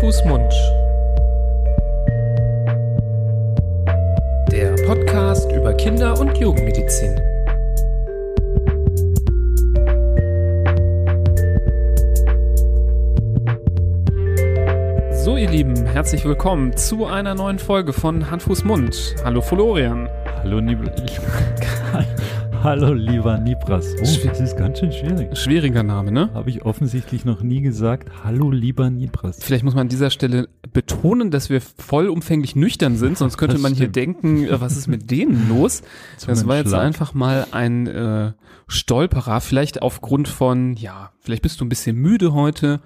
Fuß, Mund. Der Podcast über Kinder- und Jugendmedizin. So, ihr Lieben, herzlich willkommen zu einer neuen Folge von Hand, Mund. Hallo, Florian. Hallo, Nibel. Hallo, lieber Nibras. Oh, das ist ganz schön schwierig. Schwieriger Name, ne? Habe ich offensichtlich noch nie gesagt. Hallo, lieber Nibras. Vielleicht muss man an dieser Stelle betonen, dass wir vollumfänglich nüchtern sind, sonst könnte man hier denken, äh, was ist mit denen los? Das war jetzt einfach mal ein äh, Stolperer, vielleicht aufgrund von, ja, vielleicht bist du ein bisschen müde heute.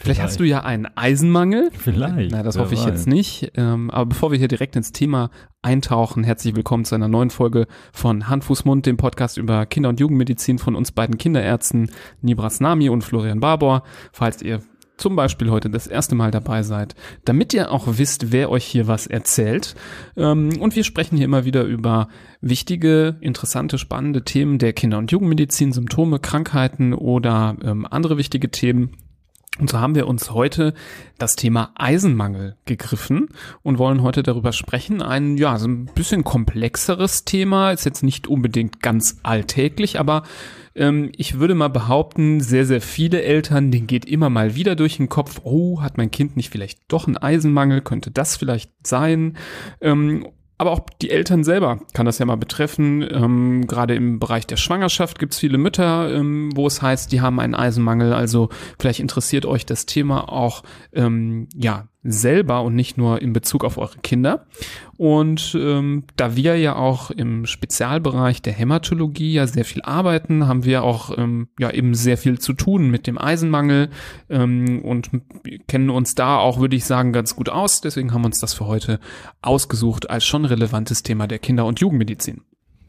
Vielleicht, hast du ja einen Eisenmangel. Vielleicht. Na, das hoffe ich weiß. jetzt nicht. Ähm, aber bevor wir hier direkt ins Thema eintauchen, herzlich willkommen zu einer neuen Folge von Hand, Fuß, Mund, dem Podcast über Kinder- und Jugendmedizin von uns beiden Kinderärzten Nibras Nami und Florian Barbour. Falls ihr zum Beispiel heute das erste Mal dabei seid, damit ihr auch wisst, wer euch hier was erzählt. Ähm, und wir sprechen hier immer wieder über wichtige, interessante, spannende Themen der Kinder- und Jugendmedizin, Symptome, Krankheiten oder ähm, andere wichtige Themen und so haben wir uns heute das Thema Eisenmangel gegriffen und wollen heute darüber sprechen. Ein, ja, so ein bisschen komplexeres Thema, ist jetzt nicht unbedingt ganz alltäglich, aber ähm, ich würde mal behaupten, sehr, sehr viele Eltern, denen geht immer mal wieder durch den Kopf, oh, hat mein Kind nicht vielleicht doch einen Eisenmangel, könnte das vielleicht sein? Ähm, aber auch die Eltern selber kann das ja mal betreffen. Ähm, Gerade im Bereich der Schwangerschaft gibt es viele Mütter, ähm, wo es heißt, die haben einen Eisenmangel. Also vielleicht interessiert euch das Thema auch ähm, ja selber und nicht nur in Bezug auf eure Kinder. Und ähm, da wir ja auch im Spezialbereich der Hämatologie ja sehr viel arbeiten, haben wir auch ähm, ja eben sehr viel zu tun mit dem Eisenmangel ähm, und kennen uns da auch, würde ich sagen, ganz gut aus. Deswegen haben wir uns das für heute ausgesucht als schon relevantes Thema der Kinder- und Jugendmedizin.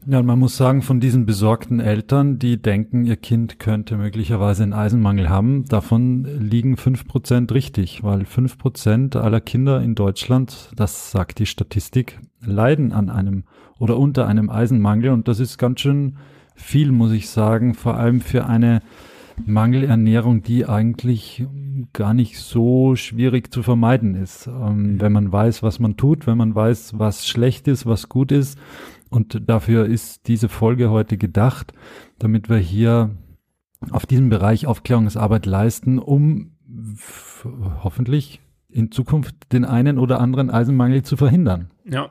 Ja, man muss sagen, von diesen besorgten Eltern, die denken, ihr Kind könnte möglicherweise einen Eisenmangel haben, davon liegen fünf Prozent richtig, weil fünf Prozent aller Kinder in Deutschland, das sagt die Statistik, leiden an einem oder unter einem Eisenmangel. Und das ist ganz schön viel, muss ich sagen, vor allem für eine Mangelernährung, die eigentlich gar nicht so schwierig zu vermeiden ist. Ähm, wenn man weiß, was man tut, wenn man weiß, was schlecht ist, was gut ist und dafür ist diese Folge heute gedacht, damit wir hier auf diesem Bereich Aufklärungsarbeit leisten, um hoffentlich in Zukunft den einen oder anderen Eisenmangel zu verhindern. Ja.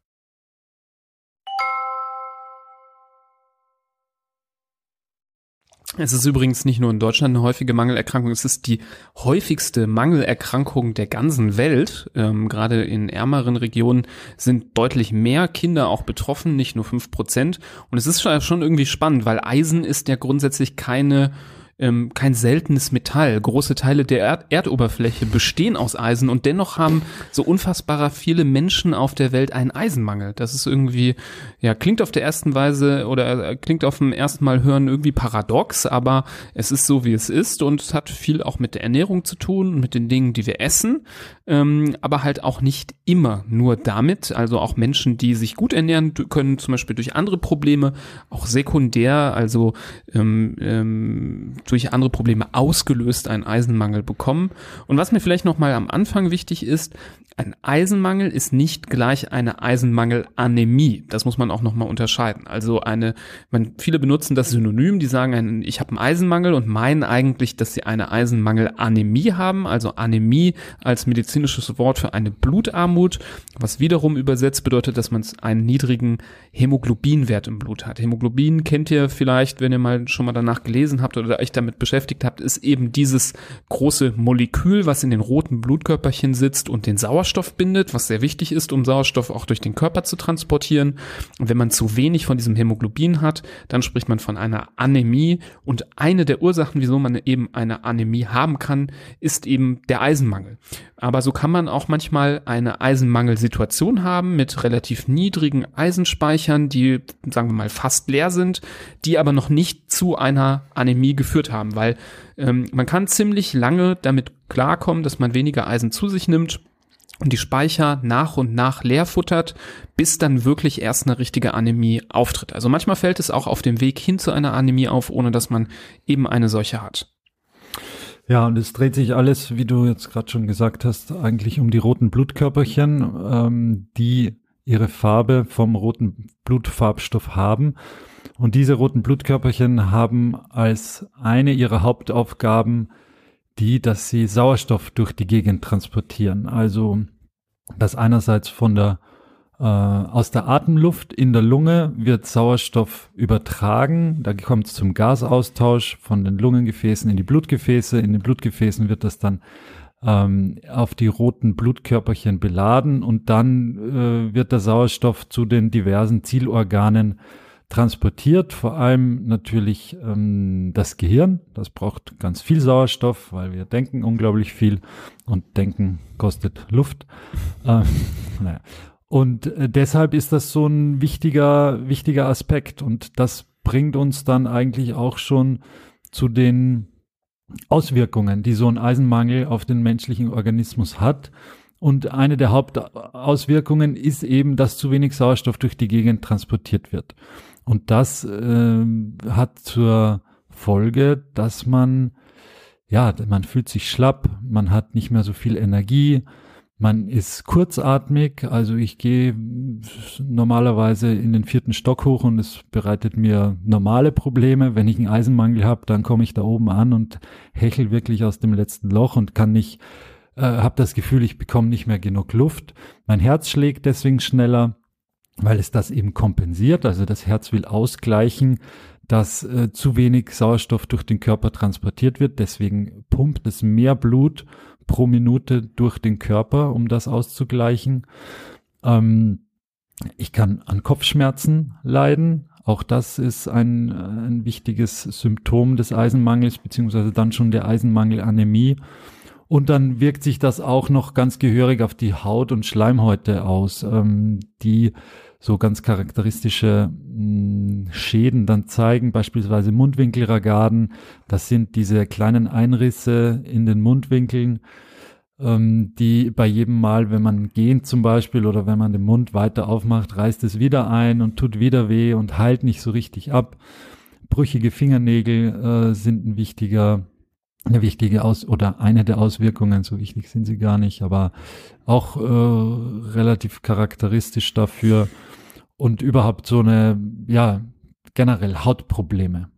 Es ist übrigens nicht nur in Deutschland eine häufige Mangelerkrankung, es ist die häufigste Mangelerkrankung der ganzen Welt. Ähm, gerade in ärmeren Regionen sind deutlich mehr Kinder auch betroffen, nicht nur fünf Prozent. Und es ist schon irgendwie spannend, weil Eisen ist ja grundsätzlich keine ähm, kein seltenes Metall. Große Teile der Erd Erdoberfläche bestehen aus Eisen und dennoch haben so unfassbarer viele Menschen auf der Welt einen Eisenmangel. Das ist irgendwie, ja, klingt auf der ersten Weise oder äh, klingt auf dem ersten Mal hören irgendwie paradox, aber es ist so, wie es ist und es hat viel auch mit der Ernährung zu tun, mit den Dingen, die wir essen, ähm, aber halt auch nicht immer nur damit. Also auch Menschen, die sich gut ernähren, können zum Beispiel durch andere Probleme, auch sekundär, also ähm, ähm, durch andere Probleme ausgelöst einen Eisenmangel bekommen. Und was mir vielleicht noch mal am Anfang wichtig ist, ein Eisenmangel ist nicht gleich eine Eisenmangelanämie. Das muss man auch nochmal unterscheiden. Also eine, man, viele benutzen das Synonym, die sagen, ich habe einen Eisenmangel und meinen eigentlich, dass sie eine Eisenmangelanämie haben. Also Anämie als medizinisches Wort für eine Blutarmut, was wiederum übersetzt bedeutet, dass man einen niedrigen Hämoglobinwert im Blut hat. Hämoglobin kennt ihr vielleicht, wenn ihr mal schon mal danach gelesen habt oder euch damit beschäftigt habt, ist eben dieses große Molekül, was in den roten Blutkörperchen sitzt und den Sauerstoff bindet, was sehr wichtig ist, um Sauerstoff auch durch den Körper zu transportieren. Und wenn man zu wenig von diesem Hämoglobin hat, dann spricht man von einer Anämie. Und eine der Ursachen, wieso man eben eine Anämie haben kann, ist eben der Eisenmangel. Aber so kann man auch manchmal eine Eisenmangelsituation haben mit relativ niedrigen Eisenspeichern, die, sagen wir mal, fast leer sind, die aber noch nicht zu einer Anämie geführt haben, weil ähm, man kann ziemlich lange damit klarkommen, dass man weniger Eisen zu sich nimmt und die Speicher nach und nach leer futtert, bis dann wirklich erst eine richtige Anämie auftritt. Also manchmal fällt es auch auf dem Weg hin zu einer Anämie auf, ohne dass man eben eine solche hat. Ja, und es dreht sich alles, wie du jetzt gerade schon gesagt hast, eigentlich um die roten Blutkörperchen, ähm, die ihre Farbe vom roten Blutfarbstoff haben. Und diese roten Blutkörperchen haben als eine ihrer Hauptaufgaben die, dass sie Sauerstoff durch die Gegend transportieren. Also, dass einerseits von der äh, aus der Atemluft in der Lunge wird Sauerstoff übertragen. Da kommt es zum Gasaustausch von den Lungengefäßen in die Blutgefäße. In den Blutgefäßen wird das dann ähm, auf die roten Blutkörperchen beladen und dann äh, wird der Sauerstoff zu den diversen Zielorganen transportiert, vor allem natürlich ähm, das Gehirn. Das braucht ganz viel Sauerstoff, weil wir denken unglaublich viel und denken kostet Luft. Ähm, naja. Und äh, deshalb ist das so ein wichtiger, wichtiger Aspekt. Und das bringt uns dann eigentlich auch schon zu den Auswirkungen, die so ein Eisenmangel auf den menschlichen Organismus hat. Und eine der Hauptauswirkungen ist eben, dass zu wenig Sauerstoff durch die Gegend transportiert wird. Und das äh, hat zur Folge, dass man, ja, man fühlt sich schlapp, man hat nicht mehr so viel Energie, man ist kurzatmig, also ich gehe normalerweise in den vierten Stock hoch und es bereitet mir normale Probleme. Wenn ich einen Eisenmangel habe, dann komme ich da oben an und hechel wirklich aus dem letzten Loch und kann nicht, äh, habe das Gefühl, ich bekomme nicht mehr genug Luft. Mein Herz schlägt deswegen schneller, weil es das eben kompensiert. Also das Herz will ausgleichen, dass äh, zu wenig Sauerstoff durch den Körper transportiert wird. Deswegen pumpt es mehr Blut pro Minute durch den Körper, um das auszugleichen. Ähm, ich kann an Kopfschmerzen leiden. Auch das ist ein, ein wichtiges Symptom des Eisenmangels, beziehungsweise dann schon der Eisenmangelanämie. Und dann wirkt sich das auch noch ganz gehörig auf die Haut und Schleimhäute aus, ähm, die so ganz charakteristische hm, Schäden dann zeigen, beispielsweise Mundwinkelragaden. Das sind diese kleinen Einrisse in den Mundwinkeln, ähm, die bei jedem Mal, wenn man gehen zum Beispiel oder wenn man den Mund weiter aufmacht, reißt es wieder ein und tut wieder weh und heilt nicht so richtig ab. Brüchige Fingernägel äh, sind ein wichtiger eine wichtige Aus oder eine der Auswirkungen, so wichtig sind sie gar nicht, aber auch äh, relativ charakteristisch dafür und überhaupt so eine, ja, generell Hautprobleme.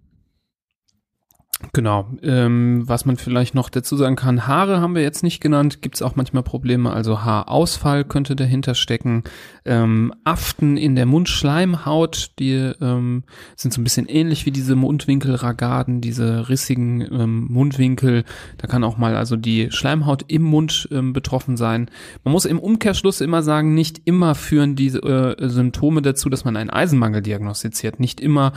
Genau. Ähm, was man vielleicht noch dazu sagen kann, Haare haben wir jetzt nicht genannt, gibt es auch manchmal Probleme, also Haarausfall könnte dahinter stecken. Ähm, Aften in der Mundschleimhaut, die ähm, sind so ein bisschen ähnlich wie diese Mundwinkelragaden, diese rissigen ähm, Mundwinkel. Da kann auch mal also die Schleimhaut im Mund ähm, betroffen sein. Man muss im Umkehrschluss immer sagen, nicht immer führen diese äh, Symptome dazu, dass man einen Eisenmangel diagnostiziert. Nicht immer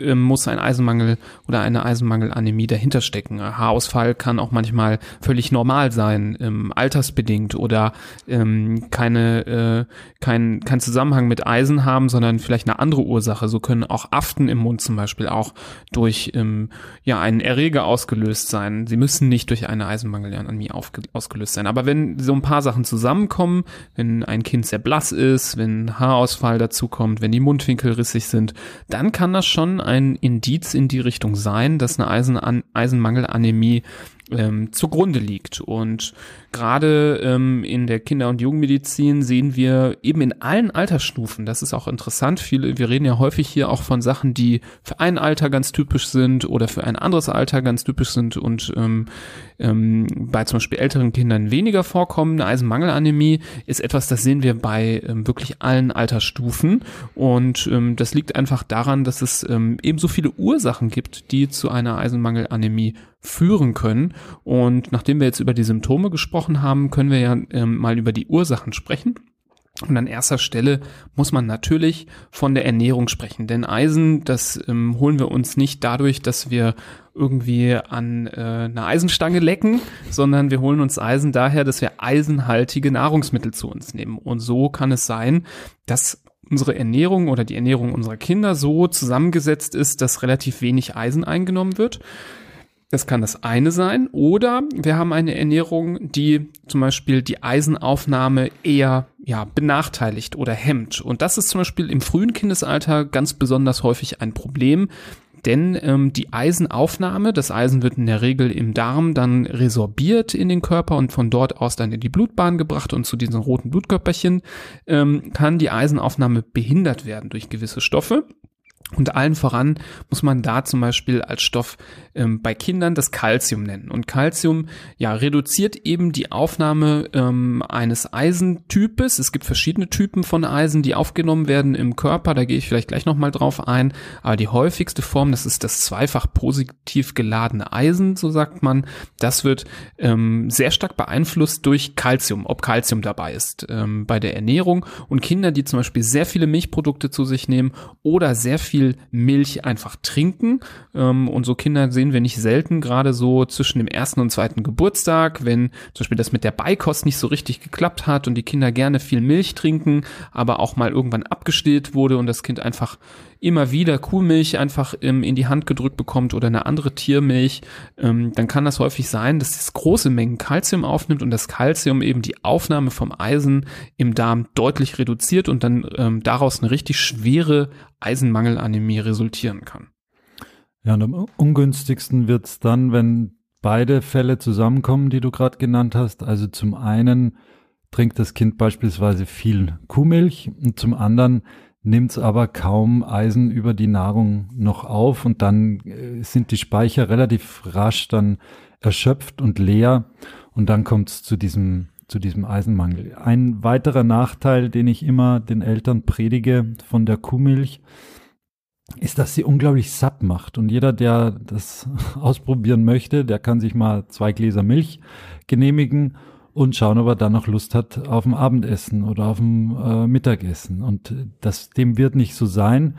äh, muss ein Eisenmangel oder eine Eisenmangel an Anämie dahinter stecken. Haarausfall kann auch manchmal völlig normal sein, ähm, altersbedingt oder ähm, keine, äh, kein, kein Zusammenhang mit Eisen haben, sondern vielleicht eine andere Ursache. So können auch Aften im Mund zum Beispiel auch durch ähm, ja, einen Erreger ausgelöst sein. Sie müssen nicht durch eine Eisenmangelanämie ausgelöst sein. Aber wenn so ein paar Sachen zusammenkommen, wenn ein Kind sehr blass ist, wenn Haarausfall dazukommt, wenn die Mundwinkel rissig sind, dann kann das schon ein Indiz in die Richtung sein, dass eine Eisen Eisenmangelanämie ähm, zugrunde liegt. Und gerade ähm, in der Kinder- und Jugendmedizin sehen wir eben in allen Altersstufen, das ist auch interessant, viele, wir reden ja häufig hier auch von Sachen, die für ein Alter ganz typisch sind oder für ein anderes Alter ganz typisch sind und ähm, ähm, bei zum Beispiel älteren Kindern weniger vorkommen. Eine Eisenmangelanämie ist etwas, das sehen wir bei ähm, wirklich allen Altersstufen und ähm, das liegt einfach daran, dass es ähm, eben so viele Ursachen gibt, die zu einer Eisenmangelanämie führen können. Und nachdem wir jetzt über die Symptome gesprochen haben, können wir ja ähm, mal über die Ursachen sprechen. Und an erster Stelle muss man natürlich von der Ernährung sprechen, denn Eisen, das ähm, holen wir uns nicht dadurch, dass wir irgendwie an äh, einer Eisenstange lecken, sondern wir holen uns Eisen daher, dass wir eisenhaltige Nahrungsmittel zu uns nehmen. Und so kann es sein, dass unsere Ernährung oder die Ernährung unserer Kinder so zusammengesetzt ist, dass relativ wenig Eisen eingenommen wird. Das kann das eine sein. Oder wir haben eine Ernährung, die zum Beispiel die Eisenaufnahme eher ja, benachteiligt oder hemmt. Und das ist zum Beispiel im frühen Kindesalter ganz besonders häufig ein Problem. Denn ähm, die Eisenaufnahme, das Eisen wird in der Regel im Darm dann resorbiert in den Körper und von dort aus dann in die Blutbahn gebracht und zu diesen roten Blutkörperchen ähm, kann die Eisenaufnahme behindert werden durch gewisse Stoffe. Und allen voran muss man da zum Beispiel als Stoff ähm, bei Kindern das Calcium nennen. Und Calcium ja reduziert eben die Aufnahme ähm, eines Eisentypes. Es gibt verschiedene Typen von Eisen, die aufgenommen werden im Körper. Da gehe ich vielleicht gleich nochmal drauf ein. Aber die häufigste Form, das ist das zweifach positiv geladene Eisen, so sagt man. Das wird ähm, sehr stark beeinflusst durch Calcium, ob Calcium dabei ist ähm, bei der Ernährung. Und Kinder, die zum Beispiel sehr viele Milchprodukte zu sich nehmen oder sehr viel Milch einfach trinken. Ähm, und so Kinder sehen wir nicht selten, gerade so zwischen dem ersten und zweiten Geburtstag, wenn zum Beispiel das mit der Beikost nicht so richtig geklappt hat und die Kinder gerne viel Milch trinken, aber auch mal irgendwann abgestillt wurde und das Kind einfach immer wieder Kuhmilch einfach ähm, in die Hand gedrückt bekommt oder eine andere Tiermilch, ähm, dann kann das häufig sein, dass es große Mengen Kalzium aufnimmt und das Kalzium eben die Aufnahme vom Eisen im Darm deutlich reduziert und dann ähm, daraus eine richtig schwere Eisenmangelanämie resultieren kann. Ja, und am ungünstigsten wird es dann, wenn beide Fälle zusammenkommen, die du gerade genannt hast. Also zum einen trinkt das Kind beispielsweise viel Kuhmilch und zum anderen nimmt es aber kaum Eisen über die Nahrung noch auf und dann äh, sind die Speicher relativ rasch dann erschöpft und leer und dann kommt es zu diesem zu diesem Eisenmangel. Ein weiterer Nachteil, den ich immer den Eltern predige von der Kuhmilch, ist, dass sie unglaublich satt macht. Und jeder, der das ausprobieren möchte, der kann sich mal zwei Gläser Milch genehmigen und schauen, ob er dann noch Lust hat auf ein Abendessen oder auf ein äh, Mittagessen. Und das, dem wird nicht so sein.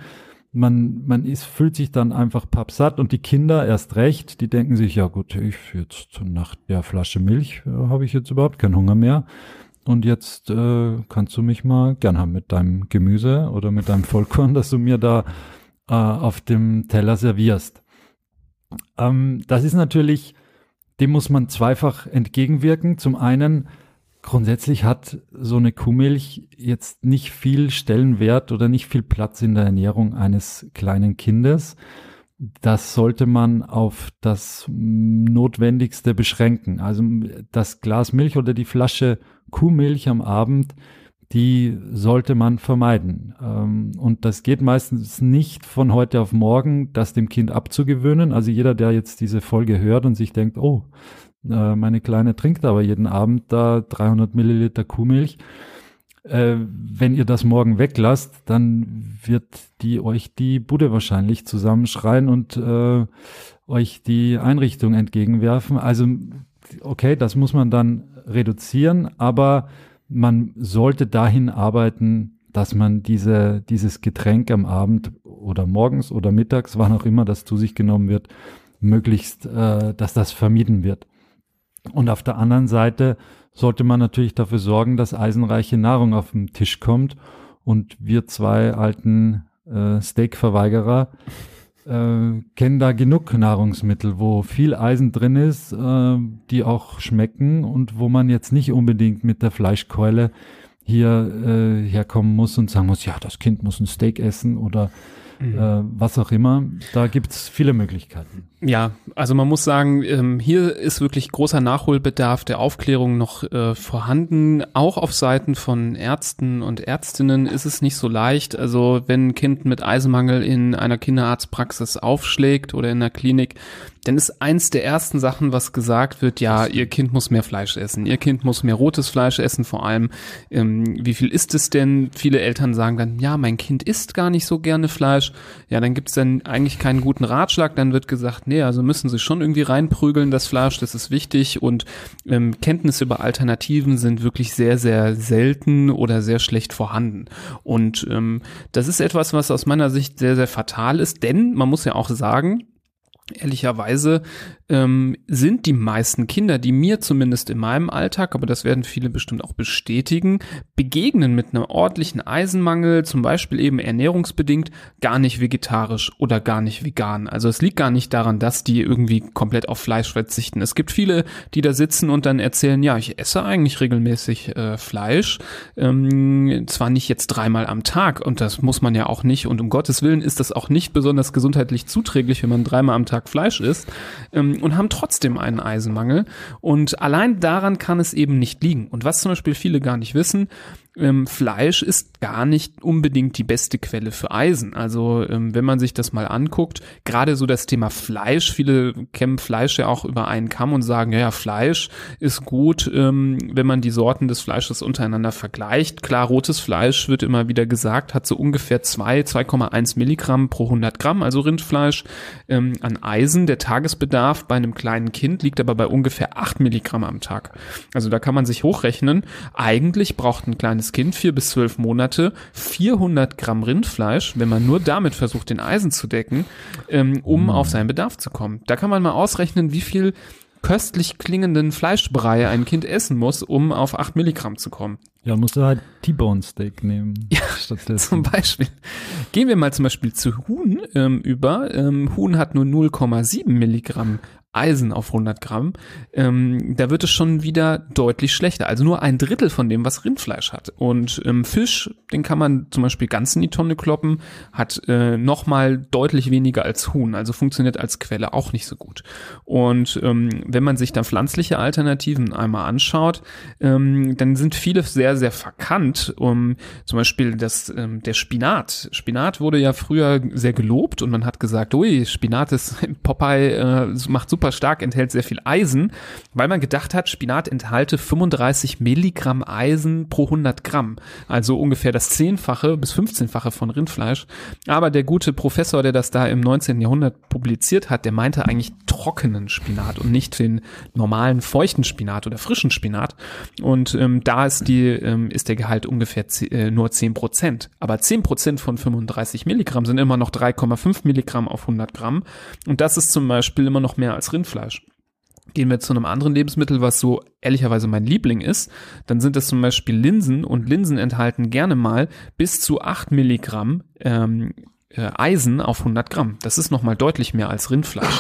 Man, man ist, fühlt sich dann einfach pappsatt und die Kinder erst recht, die denken sich, ja gut, ich jetzt nach der Flasche Milch äh, habe ich jetzt überhaupt keinen Hunger mehr. Und jetzt äh, kannst du mich mal gern haben mit deinem Gemüse oder mit deinem Vollkorn, das du mir da äh, auf dem Teller servierst. Ähm, das ist natürlich dem muss man zweifach entgegenwirken. Zum einen, grundsätzlich hat so eine Kuhmilch jetzt nicht viel Stellenwert oder nicht viel Platz in der Ernährung eines kleinen Kindes. Das sollte man auf das Notwendigste beschränken. Also das Glas Milch oder die Flasche Kuhmilch am Abend die sollte man vermeiden. Ähm, und das geht meistens nicht von heute auf morgen, das dem Kind abzugewöhnen. Also jeder, der jetzt diese Folge hört und sich denkt, oh, äh, meine Kleine trinkt aber jeden Abend da 300 Milliliter Kuhmilch. Äh, wenn ihr das morgen weglasst, dann wird die euch die Bude wahrscheinlich zusammenschreien und äh, euch die Einrichtung entgegenwerfen. Also okay, das muss man dann reduzieren, aber man sollte dahin arbeiten, dass man diese, dieses Getränk am Abend oder morgens oder mittags, wann auch immer das zu sich genommen wird, möglichst, äh, dass das vermieden wird. Und auf der anderen Seite sollte man natürlich dafür sorgen, dass eisenreiche Nahrung auf den Tisch kommt. Und wir zwei alten äh, Steakverweigerer äh, kennen da genug Nahrungsmittel, wo viel Eisen drin ist, äh, die auch schmecken und wo man jetzt nicht unbedingt mit der Fleischkeule hier äh, herkommen muss und sagen muss, ja, das Kind muss ein Steak essen oder mhm. äh, was auch immer. Da gibt's viele Möglichkeiten. Ja, also man muss sagen, ähm, hier ist wirklich großer Nachholbedarf der Aufklärung noch äh, vorhanden. Auch auf Seiten von Ärzten und Ärztinnen ist es nicht so leicht. Also wenn ein Kind mit Eisenmangel in einer Kinderarztpraxis aufschlägt oder in der Klinik, dann ist eins der ersten Sachen, was gesagt wird, ja, ihr Kind muss mehr Fleisch essen, ihr Kind muss mehr rotes Fleisch essen, vor allem, ähm, wie viel ist es denn? Viele Eltern sagen dann, ja, mein Kind isst gar nicht so gerne Fleisch. Ja, dann gibt's dann eigentlich keinen guten Ratschlag, dann wird gesagt, nee, also müssen sie schon irgendwie reinprügeln, das Fleisch, das ist wichtig und ähm, Kenntnisse über Alternativen sind wirklich sehr, sehr selten oder sehr schlecht vorhanden. Und ähm, das ist etwas, was aus meiner Sicht sehr, sehr fatal ist, denn man muss ja auch sagen, ehrlicherweise ähm, sind die meisten Kinder, die mir zumindest in meinem Alltag, aber das werden viele bestimmt auch bestätigen, begegnen mit einem ordentlichen Eisenmangel, zum Beispiel eben ernährungsbedingt, gar nicht vegetarisch oder gar nicht vegan. Also es liegt gar nicht daran, dass die irgendwie komplett auf Fleisch verzichten. Es gibt viele, die da sitzen und dann erzählen, ja, ich esse eigentlich regelmäßig äh, Fleisch, ähm, zwar nicht jetzt dreimal am Tag und das muss man ja auch nicht und um Gottes Willen ist das auch nicht besonders gesundheitlich zuträglich, wenn man dreimal am Tag Fleisch isst. Ähm, und haben trotzdem einen Eisenmangel. Und allein daran kann es eben nicht liegen. Und was zum Beispiel viele gar nicht wissen, ähm, Fleisch ist gar nicht unbedingt die beste Quelle für Eisen. Also ähm, wenn man sich das mal anguckt, gerade so das Thema Fleisch, viele kämmen Fleisch ja auch über einen Kamm und sagen, ja, Fleisch ist gut, ähm, wenn man die Sorten des Fleisches untereinander vergleicht. Klar, rotes Fleisch wird immer wieder gesagt, hat so ungefähr 2, 2,1 Milligramm pro 100 Gramm, also Rindfleisch ähm, an Eisen. Der Tagesbedarf bei einem kleinen Kind liegt aber bei ungefähr 8 Milligramm am Tag. Also da kann man sich hochrechnen. Eigentlich braucht ein kleines Kind, vier bis zwölf Monate, 400 Gramm Rindfleisch, wenn man nur damit versucht, den Eisen zu decken, ähm, um mhm. auf seinen Bedarf zu kommen. Da kann man mal ausrechnen, wie viel köstlich klingenden Fleischbrei ein Kind essen muss, um auf 8 Milligramm zu kommen. Ja, musst du halt T-Bone Steak nehmen. Ja, zum Beispiel. Gehen wir mal zum Beispiel zu Huhn ähm, über. Ähm, Huhn hat nur 0,7 Milligramm Eisen auf 100 Gramm, ähm, da wird es schon wieder deutlich schlechter. Also nur ein Drittel von dem, was Rindfleisch hat. Und ähm, Fisch, den kann man zum Beispiel ganz in die Tonne kloppen, hat äh, nochmal deutlich weniger als Huhn. Also funktioniert als Quelle auch nicht so gut. Und ähm, wenn man sich dann pflanzliche Alternativen einmal anschaut, ähm, dann sind viele sehr, sehr verkannt. Um, zum Beispiel das, ähm, der Spinat. Spinat wurde ja früher sehr gelobt und man hat gesagt, ui, Spinat ist Popeye, äh, macht super super stark, enthält sehr viel Eisen, weil man gedacht hat, Spinat enthalte 35 Milligramm Eisen pro 100 Gramm. Also ungefähr das Zehnfache bis 15-fache von Rindfleisch. Aber der gute Professor, der das da im 19. Jahrhundert publiziert hat, der meinte eigentlich trockenen Spinat und nicht den normalen feuchten Spinat oder frischen Spinat. Und ähm, da ist die, ähm, ist der Gehalt ungefähr äh, nur 10 Prozent. Aber 10 Prozent von 35 Milligramm sind immer noch 3,5 Milligramm auf 100 Gramm. Und das ist zum Beispiel immer noch mehr als Rindfleisch. Gehen wir zu einem anderen Lebensmittel, was so ehrlicherweise mein Liebling ist, dann sind das zum Beispiel Linsen und Linsen enthalten gerne mal bis zu 8 Milligramm ähm, äh, Eisen auf 100 Gramm. Das ist nochmal deutlich mehr als Rindfleisch.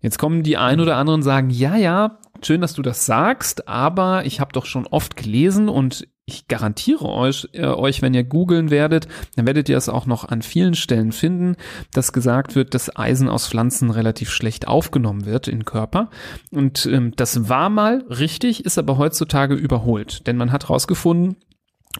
Jetzt kommen die ein oder anderen sagen, ja, ja, schön, dass du das sagst, aber ich habe doch schon oft gelesen und ich garantiere euch, äh, euch, wenn ihr googeln werdet, dann werdet ihr es auch noch an vielen Stellen finden, dass gesagt wird, dass Eisen aus Pflanzen relativ schlecht aufgenommen wird in Körper. Und ähm, das war mal richtig, ist aber heutzutage überholt. Denn man hat herausgefunden,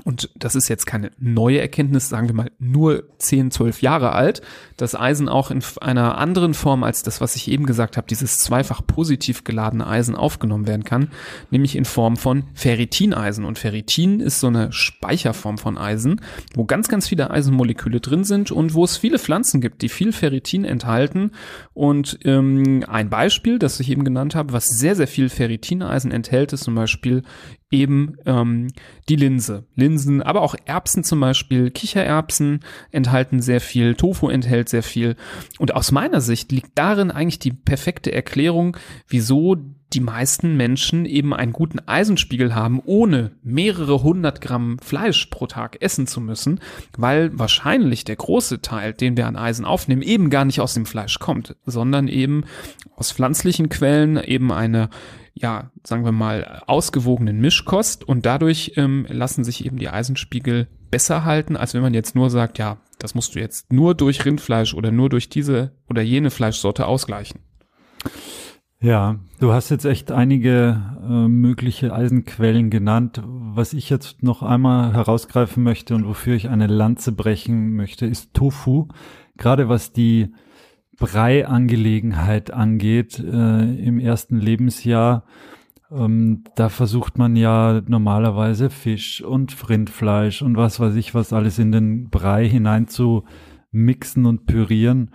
und das ist jetzt keine neue Erkenntnis, sagen wir mal nur 10, 12 Jahre alt, dass Eisen auch in einer anderen Form als das, was ich eben gesagt habe, dieses zweifach positiv geladene Eisen aufgenommen werden kann, nämlich in Form von Ferritineisen. Und Ferritin ist so eine Speicherform von Eisen, wo ganz, ganz viele Eisenmoleküle drin sind und wo es viele Pflanzen gibt, die viel Ferritin enthalten. Und ähm, ein Beispiel, das ich eben genannt habe, was sehr, sehr viel Ferritineisen enthält, ist zum Beispiel eben ähm, die Linse. Linsen, aber auch Erbsen zum Beispiel, Kichererbsen enthalten sehr viel, Tofu enthält sehr viel. Und aus meiner Sicht liegt darin eigentlich die perfekte Erklärung, wieso die meisten Menschen eben einen guten Eisenspiegel haben, ohne mehrere hundert Gramm Fleisch pro Tag essen zu müssen, weil wahrscheinlich der große Teil, den wir an Eisen aufnehmen, eben gar nicht aus dem Fleisch kommt, sondern eben aus pflanzlichen Quellen, eben eine ja, sagen wir mal, ausgewogenen Mischkost und dadurch ähm, lassen sich eben die Eisenspiegel besser halten, als wenn man jetzt nur sagt, ja, das musst du jetzt nur durch Rindfleisch oder nur durch diese oder jene Fleischsorte ausgleichen. Ja, du hast jetzt echt einige äh, mögliche Eisenquellen genannt. Was ich jetzt noch einmal herausgreifen möchte und wofür ich eine Lanze brechen möchte, ist Tofu. Gerade was die Brei-Angelegenheit angeht äh, im ersten Lebensjahr, ähm, da versucht man ja normalerweise Fisch und Rindfleisch und was weiß ich was alles in den Brei hinein zu mixen und pürieren.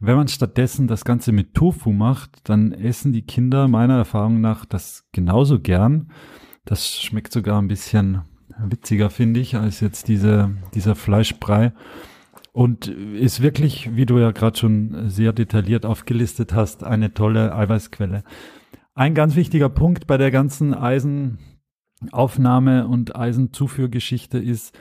Wenn man stattdessen das Ganze mit Tofu macht, dann essen die Kinder meiner Erfahrung nach das genauso gern. Das schmeckt sogar ein bisschen witziger, finde ich, als jetzt diese, dieser Fleischbrei. Und ist wirklich, wie du ja gerade schon sehr detailliert aufgelistet hast, eine tolle Eiweißquelle. Ein ganz wichtiger Punkt bei der ganzen Eisenaufnahme und Eisenzuführgeschichte ist,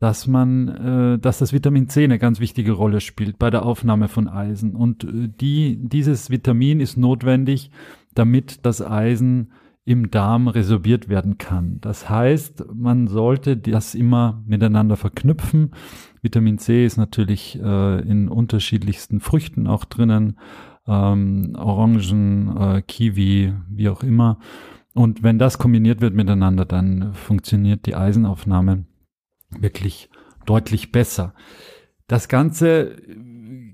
dass man, äh, dass das Vitamin C eine ganz wichtige Rolle spielt bei der Aufnahme von Eisen. Und äh, die, dieses Vitamin ist notwendig, damit das Eisen im Darm resorbiert werden kann. Das heißt, man sollte das immer miteinander verknüpfen. Vitamin C ist natürlich äh, in unterschiedlichsten Früchten auch drinnen, ähm, Orangen, äh, Kiwi, wie auch immer. Und wenn das kombiniert wird miteinander, dann funktioniert die Eisenaufnahme wirklich deutlich besser. Das Ganze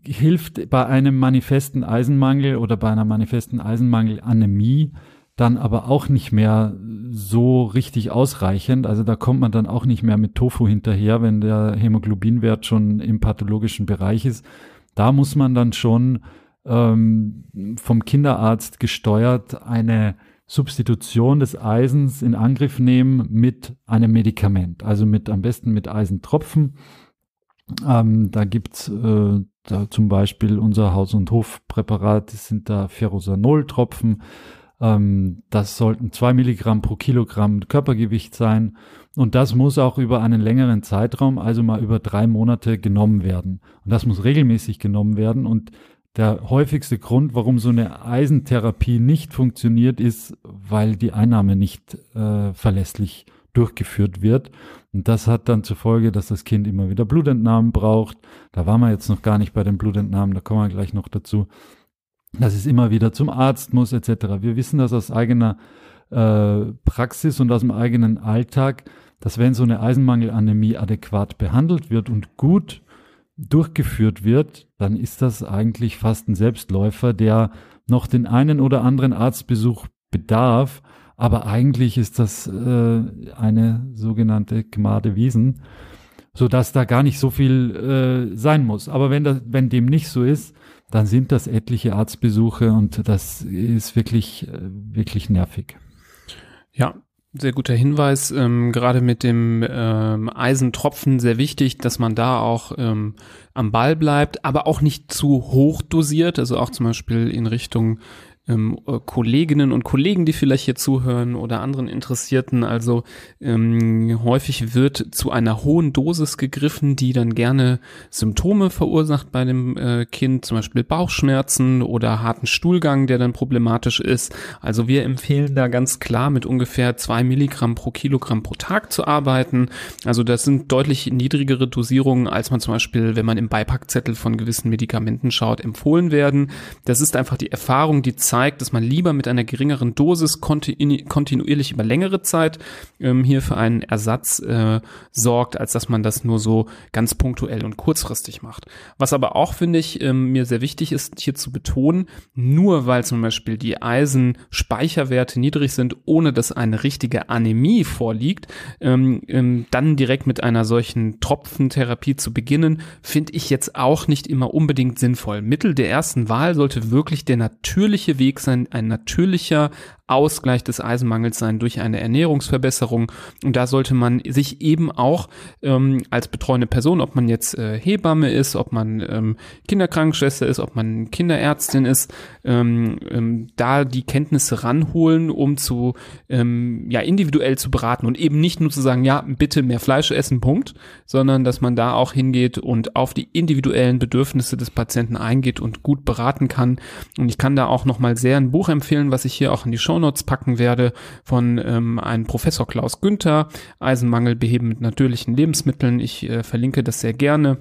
hilft bei einem manifesten Eisenmangel oder bei einer manifesten Eisenmangelanämie dann aber auch nicht mehr so richtig ausreichend. Also da kommt man dann auch nicht mehr mit Tofu hinterher, wenn der Hämoglobinwert schon im pathologischen Bereich ist. Da muss man dann schon ähm, vom Kinderarzt gesteuert eine Substitution des Eisens in Angriff nehmen mit einem Medikament, also mit am besten mit Eisentropfen. Ähm, da gibt's äh, da zum Beispiel unser Haus- und Hofpräparat, das sind da Ferrosanol-Tropfen. Ähm, das sollten zwei Milligramm pro Kilogramm Körpergewicht sein. Und das muss auch über einen längeren Zeitraum, also mal über drei Monate genommen werden. Und das muss regelmäßig genommen werden. Und der häufigste Grund, warum so eine Eisentherapie nicht funktioniert, ist, weil die Einnahme nicht äh, verlässlich durchgeführt wird. Und das hat dann zur Folge, dass das Kind immer wieder Blutentnahmen braucht. Da waren wir jetzt noch gar nicht bei den Blutentnahmen, da kommen wir gleich noch dazu. Dass es immer wieder zum Arzt muss, etc. Wir wissen das aus eigener äh, Praxis und aus dem eigenen Alltag, dass wenn so eine Eisenmangelanämie adäquat behandelt wird und gut durchgeführt wird, dann ist das eigentlich fast ein Selbstläufer, der noch den einen oder anderen Arztbesuch bedarf, aber eigentlich ist das äh, eine sogenannte Gmade Wiesen, so dass da gar nicht so viel äh, sein muss. Aber wenn das, wenn dem nicht so ist, dann sind das etliche Arztbesuche und das ist wirklich, äh, wirklich nervig. Ja, sehr guter Hinweis, ähm, gerade mit dem ähm, Eisentropfen sehr wichtig, dass man da auch ähm, am Ball bleibt, aber auch nicht zu hoch dosiert, also auch zum Beispiel in Richtung ähm, äh, Kolleginnen und Kollegen, die vielleicht hier zuhören oder anderen Interessierten. Also ähm, häufig wird zu einer hohen Dosis gegriffen, die dann gerne Symptome verursacht bei dem äh, Kind, zum Beispiel Bauchschmerzen oder harten Stuhlgang, der dann problematisch ist. Also wir empfehlen da ganz klar mit ungefähr zwei Milligramm pro Kilogramm pro Tag zu arbeiten. Also das sind deutlich niedrigere Dosierungen, als man zum Beispiel, wenn man im Beipackzettel von gewissen Medikamenten schaut, empfohlen werden. Das ist einfach die Erfahrung, die zeigt, dass man lieber mit einer geringeren Dosis kontinu kontinuierlich über längere Zeit ähm, hier für einen Ersatz äh, sorgt, als dass man das nur so ganz punktuell und kurzfristig macht. Was aber auch, finde ich, ähm, mir sehr wichtig ist, hier zu betonen, nur weil zum Beispiel die Eisenspeicherwerte niedrig sind, ohne dass eine richtige Anämie vorliegt, ähm, ähm, dann direkt mit einer solchen Tropfentherapie zu beginnen, finde ich jetzt auch nicht immer unbedingt sinnvoll. Mittel der ersten Wahl sollte wirklich der natürliche Weg Weg sein, ein natürlicher Ausgleich des Eisenmangels sein durch eine Ernährungsverbesserung. Und da sollte man sich eben auch ähm, als betreuende Person, ob man jetzt äh, Hebamme ist, ob man ähm, Kinderkrankenschwester ist, ob man Kinderärztin ist, ähm, ähm, da die Kenntnisse ranholen, um zu ähm, ja individuell zu beraten und eben nicht nur zu sagen, ja bitte mehr Fleisch essen, Punkt, sondern dass man da auch hingeht und auf die individuellen Bedürfnisse des Patienten eingeht und gut beraten kann. Und ich kann da auch noch mal sehr ein Buch empfehlen, was ich hier auch in die Show Shownotes packen werde, von ähm, einem Professor Klaus Günther, Eisenmangel beheben mit natürlichen Lebensmitteln. Ich äh, verlinke das sehr gerne.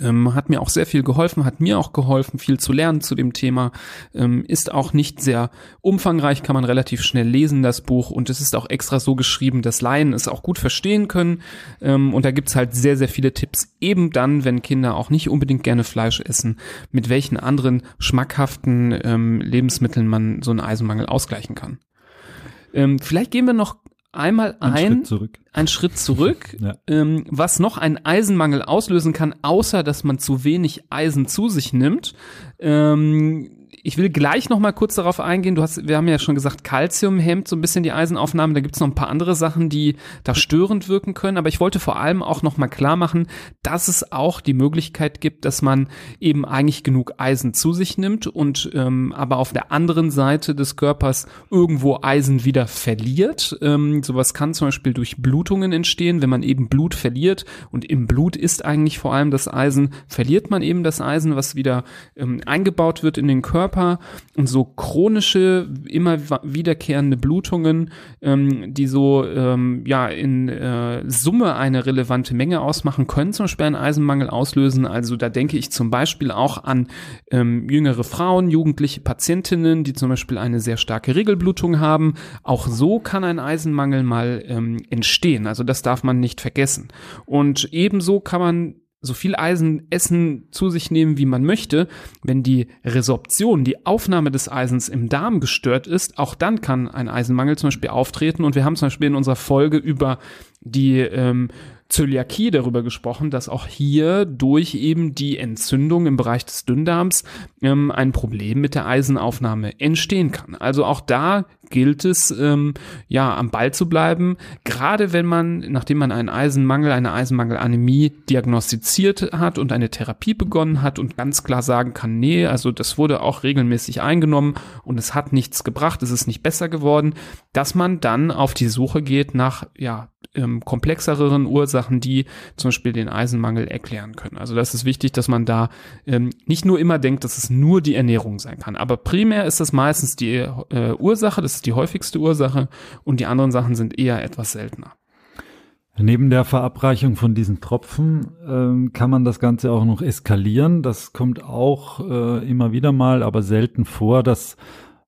Ähm, hat mir auch sehr viel geholfen, hat mir auch geholfen, viel zu lernen zu dem Thema. Ähm, ist auch nicht sehr umfangreich, kann man relativ schnell lesen, das Buch. Und es ist auch extra so geschrieben, dass Laien es auch gut verstehen können. Ähm, und da gibt's halt sehr, sehr viele Tipps, eben dann, wenn Kinder auch nicht unbedingt gerne Fleisch essen, mit welchen anderen schmackhaften ähm, Lebensmitteln man so einen Eisenmangel ausgleichen kann. Ähm, vielleicht gehen wir noch einmal ein, ein Schritt zurück, ein Schritt zurück ja. ähm, was noch einen Eisenmangel auslösen kann, außer dass man zu wenig Eisen zu sich nimmt. Ähm, ich will gleich noch mal kurz darauf eingehen. Du hast, wir haben ja schon gesagt, Calcium hemmt so ein bisschen die Eisenaufnahme. Da gibt's noch ein paar andere Sachen, die da störend wirken können. Aber ich wollte vor allem auch noch mal klar machen, dass es auch die Möglichkeit gibt, dass man eben eigentlich genug Eisen zu sich nimmt und ähm, aber auf der anderen Seite des Körpers irgendwo Eisen wieder verliert. Ähm, sowas kann zum Beispiel durch Blutungen entstehen, wenn man eben Blut verliert und im Blut ist eigentlich vor allem das Eisen, verliert man eben das Eisen, was wieder ähm, eingebaut wird in den Körper Körper und so chronische, immer wiederkehrende Blutungen, ähm, die so ähm, ja in äh, Summe eine relevante Menge ausmachen, können zum Beispiel einen Eisenmangel auslösen. Also da denke ich zum Beispiel auch an ähm, jüngere Frauen, jugendliche Patientinnen, die zum Beispiel eine sehr starke Regelblutung haben. Auch so kann ein Eisenmangel mal ähm, entstehen. Also das darf man nicht vergessen. Und ebenso kann man so viel Eisen essen zu sich nehmen, wie man möchte. Wenn die Resorption, die Aufnahme des Eisens im Darm gestört ist, auch dann kann ein Eisenmangel zum Beispiel auftreten. Und wir haben zum Beispiel in unserer Folge über die ähm, Zöliakie darüber gesprochen, dass auch hier durch eben die Entzündung im Bereich des Dünndarms ähm, ein Problem mit der Eisenaufnahme entstehen kann. Also auch da gilt es, ähm, ja, am Ball zu bleiben, gerade wenn man, nachdem man einen Eisenmangel, eine Eisenmangelanämie diagnostiziert hat und eine Therapie begonnen hat und ganz klar sagen kann, nee, also das wurde auch regelmäßig eingenommen und es hat nichts gebracht, es ist nicht besser geworden, dass man dann auf die Suche geht nach, ja, ähm, komplexeren Ursachen, die zum Beispiel den Eisenmangel erklären können. Also das ist wichtig, dass man da ähm, nicht nur immer denkt, dass es nur die Ernährung sein kann. Aber primär ist das meistens die äh, Ursache, das ist die häufigste Ursache und die anderen Sachen sind eher etwas seltener. Neben der Verabreichung von diesen Tropfen ähm, kann man das Ganze auch noch eskalieren. Das kommt auch äh, immer wieder mal, aber selten vor, dass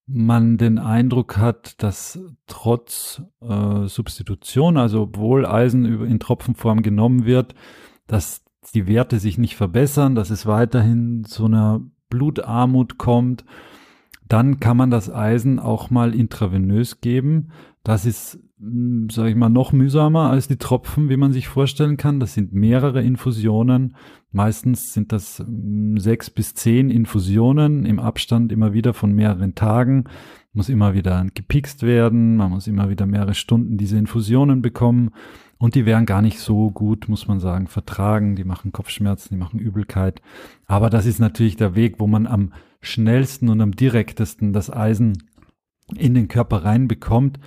man den Eindruck hat, dass trotz äh, Substitution, also obwohl Eisen in Tropfenform genommen wird, dass die Werte sich nicht verbessern, dass es weiterhin zu einer Blutarmut kommt, dann kann man das Eisen auch mal intravenös geben. Das ist, hm, sage ich mal, noch mühsamer als die Tropfen, wie man sich vorstellen kann. Das sind mehrere Infusionen. Meistens sind das hm, sechs bis zehn Infusionen im Abstand immer wieder von mehreren Tagen. Muss immer wieder gepikst werden. Man muss immer wieder mehrere Stunden diese Infusionen bekommen. Und die wären gar nicht so gut, muss man sagen, vertragen. Die machen Kopfschmerzen, die machen Übelkeit. Aber das ist natürlich der Weg, wo man am schnellsten und am direktesten das Eisen in den Körper reinbekommt.